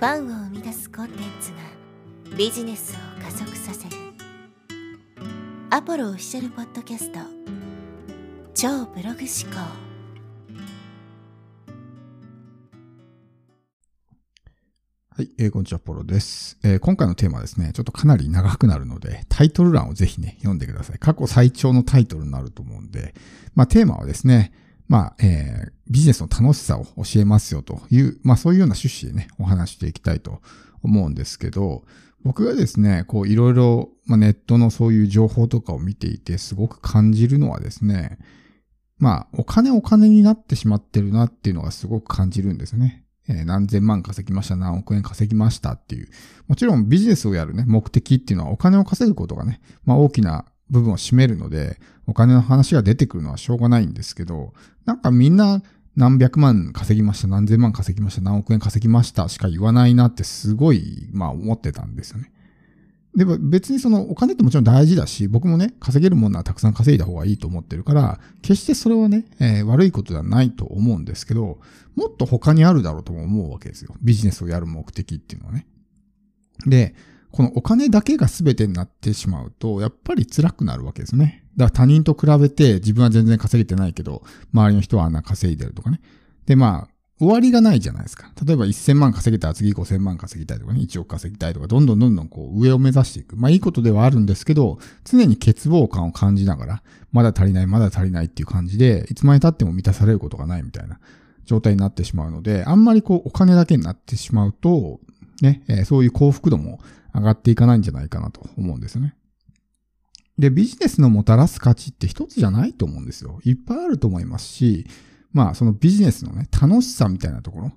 ファンを生み出すコンテンツがビジネスを加速させる。アポロオフィシャルポッドキャスト。超ブログ思考。はい、えーこんにちは、ポロです、えー今回のテーマはですね、ちょっとかなり長くなるので、タイトル欄をぜひね、読んでください。過去最長のタイトルになると思うんで、まあテーマはですね、まあ、えービジネスの楽しさを教えますよという、まあそういうような趣旨でね、お話していきたいと思うんですけど、僕がですね、こういろいろ、まあ、ネットのそういう情報とかを見ていてすごく感じるのはですね、まあ、お金お金になってしまってるなっていうのがすごく感じるんですよね。えー何千万稼ぎました、何億円稼ぎましたっていう。もちろんビジネスをやるね、目的っていうのはお金を稼ぐことがね、まあ大きな部分を占めるので、お金の話が出てくるのはしょうがないんですけど、なんかみんな何百万稼ぎました、何千万稼ぎました、何億円稼ぎましたしか言わないなってすごい、まあ思ってたんですよね。でも別にそのお金ってもちろん大事だし、僕もね、稼げるものはたくさん稼いだ方がいいと思ってるから、決してそれはね、えー悪いことではないと思うんですけど、もっと他にあるだろうとも思うわけですよ。ビジネスをやる目的っていうのはね。で、このお金だけが全てになってしまうと、やっぱり辛くなるわけですね。だから他人と比べて自分は全然稼げてないけど、周りの人はあんな稼いでるとかね。で、まあ、終わりがないじゃないですか。例えば1000万稼げたら次5000万稼ぎたいとかね、1億稼ぎたいとか、どんどんどんどんこう上を目指していく。まあいいことではあるんですけど、常に欠乏感を感じながら、まだ足りない、まだ足りないっていう感じで、いつまで経っても満たされることがないみたいな状態になってしまうので、あんまりこうお金だけになってしまうと、ね、そういう幸福度も上がっていかないんじゃないかなと思うんですよね。で、ビジネスのもたらす価値って一つじゃないと思うんですよ。いっぱいあると思いますし、まあそのビジネスのね、楽しさみたいなところ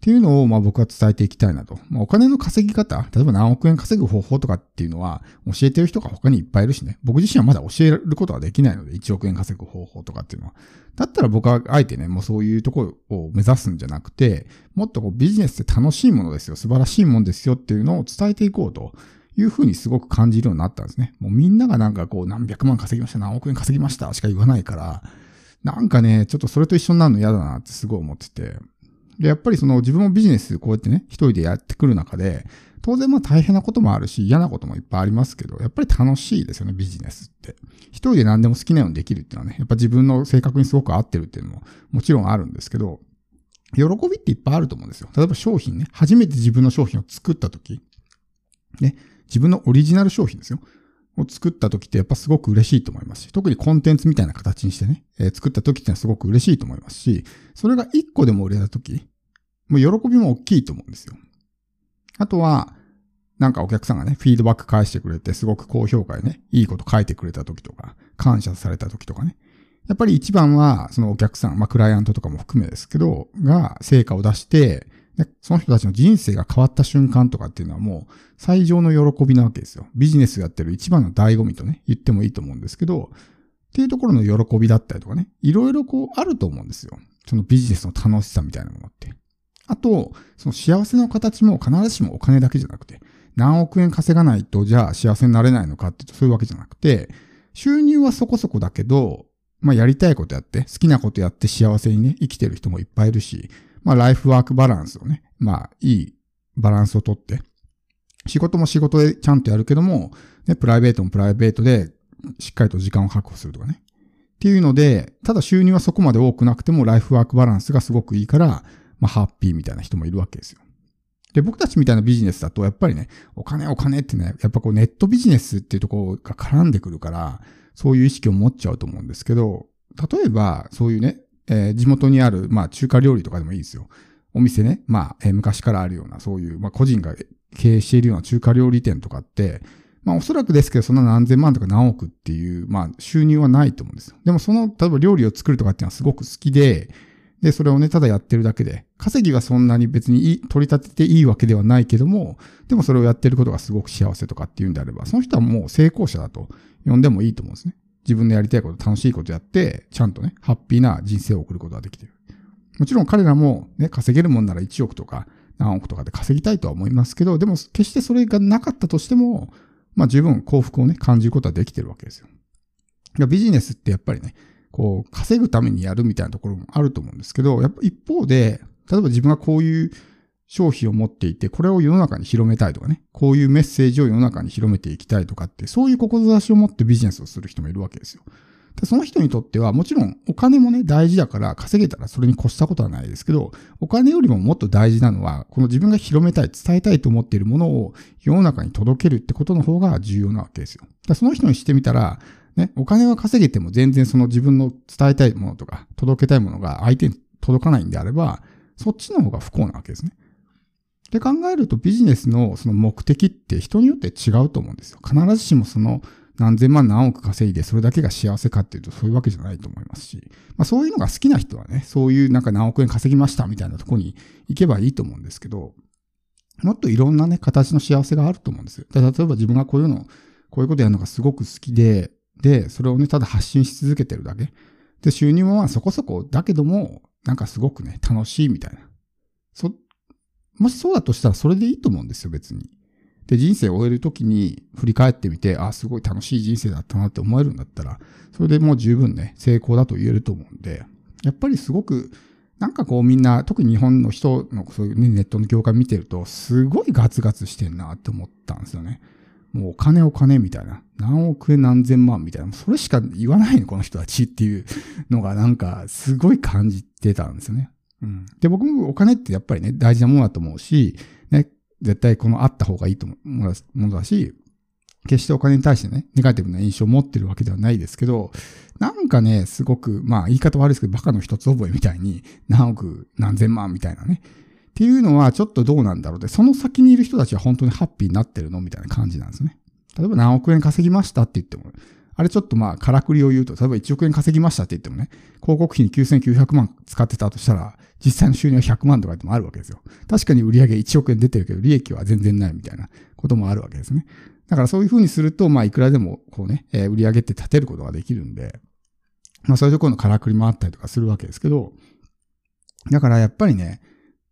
っていうのをまあ僕は伝えていきたいなと。まあお金の稼ぎ方、例えば何億円稼ぐ方法とかっていうのは教えてる人が他にいっぱいいるしね。僕自身はまだ教えることができないので、1億円稼ぐ方法とかっていうのは。だったら僕はあえてね、もうそういうところを目指すんじゃなくて、もっとこうビジネスって楽しいものですよ、素晴らしいもんですよっていうのを伝えていこうというふうにすごく感じるようになったんですね。もうみんながなんかこう何百万稼ぎました、何億円稼ぎましたしか言わないから、なんかね、ちょっとそれと一緒になるの嫌だなってすごい思ってて。で、やっぱりその自分もビジネスこうやってね、一人でやってくる中で、当然まあ大変なこともあるし、嫌なこともいっぱいありますけど、やっぱり楽しいですよね、ビジネスって。一人で何でも好きなようにできるっていうのはね、やっぱ自分の性格にすごく合ってるっていうのももちろんあるんですけど、喜びっていっぱいあると思うんですよ。例えば商品ね、初めて自分の商品を作った時、ね、自分のオリジナル商品ですよ。を作った時ってやっぱすごく嬉しいと思いますし、特にコンテンツみたいな形にしてね、えー作った時ってのはすごく嬉しいと思いますし、それが一個でも売れた時、もう喜びも大きいと思うんですよ。あとは、なんかお客さんがね、フィードバック返してくれて、すごく高評価でね、いいこと書いてくれた時とか、感謝された時とかね。やっぱり一番は、そのお客さん、まあクライアントとかも含めですけど、が成果を出して、でその人たちの人生が変わった瞬間とかっていうのはもう最上の喜びなわけですよ。ビジネスやってる一番の醍醐味とね、言ってもいいと思うんですけど、っていうところの喜びだったりとかね、いろいろこうあると思うんですよ。そのビジネスの楽しさみたいなものって。あと、その幸せの形も必ずしもお金だけじゃなくて、何億円稼がないとじゃあ幸せになれないのかってうとそういうわけじゃなくて、収入はそこそこだけど、まあやりたいことやって、好きなことやって幸せにね、生きてる人もいっぱいいるし、まあライフワークバランスをね、まあいいバランスをとって、仕事も仕事でちゃんとやるけども、ね、プライベートもプライベートでしっかりと時間を確保するとかね。っていうので、ただ収入はそこまで多くなくてもライフワークバランスがすごくいいから、まあハッピーみたいな人もいるわけですよ。で、僕たちみたいなビジネスだと、やっぱりね、お金お金ってね、やっぱこうネットビジネスっていうところが絡んでくるから、そういう意識を持っちゃうと思うんですけど、例えば、そういうね、えー地元にある、まあ中華料理とかでもいいですよ。お店ね、まあ、えー昔からあるような、そういう、まあ個人が経営しているような中華料理店とかって、まあおそらくですけど、そんな何千万とか何億っていう、まあ収入はないと思うんですよ。でもその、例えば料理を作るとかっていうのはすごく好きで、で、それをね、ただやってるだけで、稼ぎはそんなに別にいい取り立てていいわけではないけども、でもそれをやってることがすごく幸せとかっていうんであれば、その人はもう成功者だと呼んでもいいと思うんですね。自分のやりたいこと、楽しいことやって、ちゃんとね、ハッピーな人生を送ることができている。もちろん彼らもね、稼げるもんなら1億とか何億とかで稼ぎたいとは思いますけど、でも決してそれがなかったとしても、まあ十分幸福をね、感じることはできてるわけですよ。ビジネスってやっぱりね、こう、稼ぐためにやるみたいなところもあると思うんですけど、やっぱ一方で、例えば自分がこういう商品を持っていて、これを世の中に広めたいとかね、こういうメッセージを世の中に広めていきたいとかって、そういう志を持ってビジネスをする人もいるわけですよ。その人にとっては、もちろんお金もね、大事だから稼げたらそれに越したことはないですけど、お金よりももっと大事なのは、この自分が広めたい、伝えたいと思っているものを世の中に届けるってことの方が重要なわけですよ。その人にしてみたら、ね、お金は稼げても全然その自分の伝えたいものとか、届けたいものが相手に届かないんであれば、そっちの方が不幸なわけですね。で考えるとビジネスのその目的って人によって違うと思うんですよ。必ずしもその何千万何億稼いでそれだけが幸せかっていうとそういうわけじゃないと思いますし、まあそういうのが好きな人はね、そういうなんか何億円稼ぎましたみたいなとこに行けばいいと思うんですけど、もっといろんなね、形の幸せがあると思うんですよ。例えば自分がこういうの、こういうことやるのがすごく好きで、で、それをね、ただ発信し続けてるだけ。で、収入もまあそこそこだけども、なんかすごくね、楽しいみたいな。そ、もしそうだとしたらそれでいいと思うんですよ、別に。で、人生を終えるときに振り返ってみて、あ、すごい楽しい人生だったなって思えるんだったら、それでもう十分ね、成功だと言えると思うんで、やっぱりすごく、なんかこうみんな、特に日本の人のそういう、ね、ネットの業界見てると、すごいガツガツしてんなって思ったんですよね。もうお金お金みたいな。何億円何千万みたいな。それしか言わないの、この人たちっていうのがなんかすごい感じてたんですよね。うん。で、僕もお金ってやっぱりね、大事なものだと思うし、ね、絶対このあった方がいいと思うものだし、決してお金に対してね、ネガティブな印象を持ってるわけではないですけど、なんかね、すごく、まあ言い方悪いですけど、バカの一つ覚えみたいに、何億何千万みたいなね。っていうのはちょっとどうなんだろうで、その先にいる人たちは本当にハッピーになってるのみたいな感じなんですね。例えば何億円稼ぎましたって言っても、あれちょっとまあ、からくりを言うと、例えば1億円稼ぎましたって言ってもね、広告費に9900万使ってたとしたら、実際の収入は100万とかでもあるわけですよ。確かに売上1億円出てるけど、利益は全然ないみたいなこともあるわけですね。だからそういうふうにすると、まあ、いくらでも、こうね、えー、売上って立てることができるんで、まあ、そういうところのからくりもあったりとかするわけですけど、だからやっぱりね、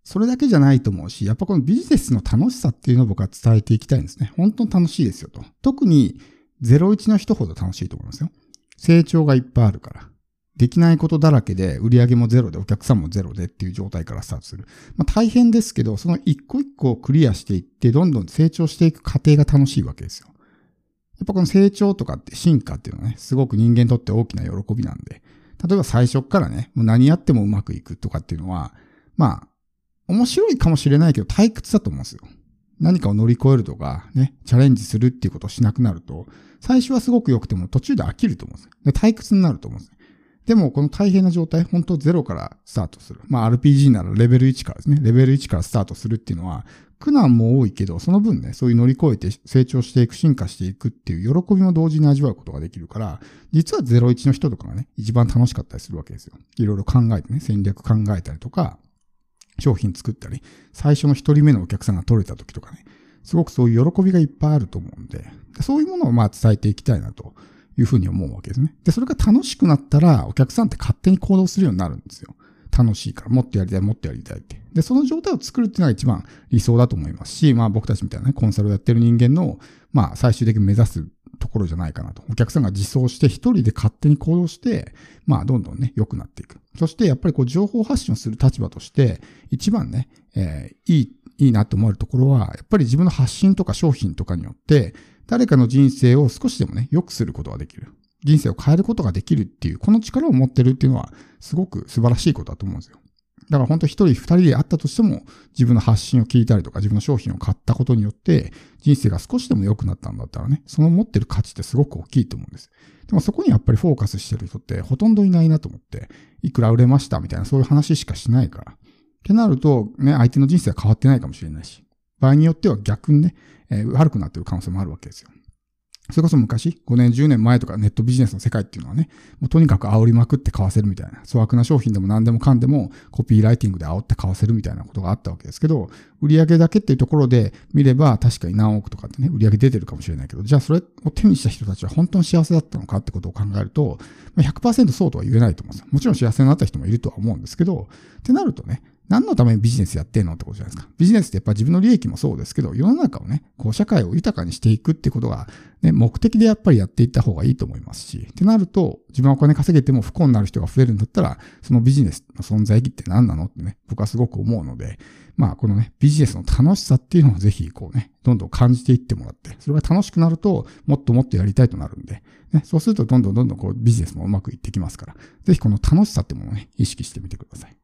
それだけじゃないと思うし、やっぱこのビジネスの楽しさっていうのを僕は伝えていきたいんですね。本当に楽しいですよと。特に01の人ほど楽しいと思いますよ。成長がいっぱいあるから。できないことだらけで、売り上げもゼロで、お客さんもゼロでっていう状態からスタートする。まあ大変ですけど、その一個一個をクリアしていって、どんどん成長していく過程が楽しいわけですよ。やっぱこの成長とかって進化っていうのはね、すごく人間にとって大きな喜びなんで、例えば最初からね、もう何やってもうまくいくとかっていうのは、まあ、面白いかもしれないけど退屈だと思うんですよ。何かを乗り越えるとか、ね、チャレンジするっていうことをしなくなると、最初はすごく良くても途中で飽きると思うんですで退屈になると思うんですでも、この大変な状態、本当ゼロからスタートする。まあ、RPG ならレベル1からですね。レベル1からスタートするっていうのは、苦難も多いけど、その分ね、そういう乗り越えて成長していく、進化していくっていう喜びも同時に味わうことができるから、実は01の人とかがね、一番楽しかったりするわけですよ。いろいろ考えてね、戦略考えたりとか、商品作ったり、最初の一人目のお客さんが取れた時とかね、すごくそういう喜びがいっぱいあると思うんで、そういうものをまあ伝えていきたいなというふうに思うわけですね。で、それが楽しくなったら、お客さんって勝手に行動するようになるんですよ。楽しいから、もっとやりたい、もっとやりたいって。で、その状態を作るっていうのが一番理想だと思いますし、まあ僕たちみたいなね、コンサルをやってる人間の、まあ最終的に目指すところじゃないかなと。お客さんが自走して一人で勝手に行動して、まあどんどんね、良くなっていく。そしてやっぱりこう情報発信をする立場として、一番ね、えー、いい、いいなと思えるところは、やっぱり自分の発信とか商品とかによって、誰かの人生を少しでもね、良くすることができる。人生を変えることができるっていう、この力を持ってるっていうのは、すごく素晴らしいことだと思うんですよ。だから本当一人二人であったとしても、自分の発信を聞いたりとか、自分の商品を買ったことによって、人生が少しでも良くなったんだったらね、その持ってる価値ってすごく大きいと思うんです。でもそこにやっぱりフォーカスしてる人ってほとんどいないなと思って、いくら売れましたみたいなそういう話しかしないから。ってなると、ね、相手の人生は変わってないかもしれないし、場合によっては逆にね、えー、悪くなってる可能性もあるわけですよ。それこそ昔、5年、10年前とかネットビジネスの世界っていうのはね、もうとにかく煽りまくって買わせるみたいな、粗悪な商品でも何でもかんでもコピーライティングで煽って買わせるみたいなことがあったわけですけど、売上だけっていうところで見れば確かに何億とかってね、売上出てるかもしれないけど、じゃあそれを手にした人たちは本当に幸せだったのかってことを考えると、100%そうとは言えないと思うんですよ。もちろん幸せになった人もいるとは思うんですけど、ってなるとね、何のためにビジネスやってんのってことじゃないですか。ビジネスってやっぱ自分の利益もそうですけど、世の中をね、こう社会を豊かにしていくってことが、ね、目的でやっぱりやっていった方がいいと思いますし、ってなると、自分はお金稼げても不幸になる人が増えるんだったら、そのビジネスの存在意義って何なのってね、僕はすごく思うので、まあこのね、ビジネスの楽しさっていうのをぜひこうね、どんどん感じていってもらって、それが楽しくなると、もっともっとやりたいとなるんで、ね、そうするとどんどんどんどんこうビジネスもうまくいってきますから、ぜひこの楽しさってものをね、意識してみてください。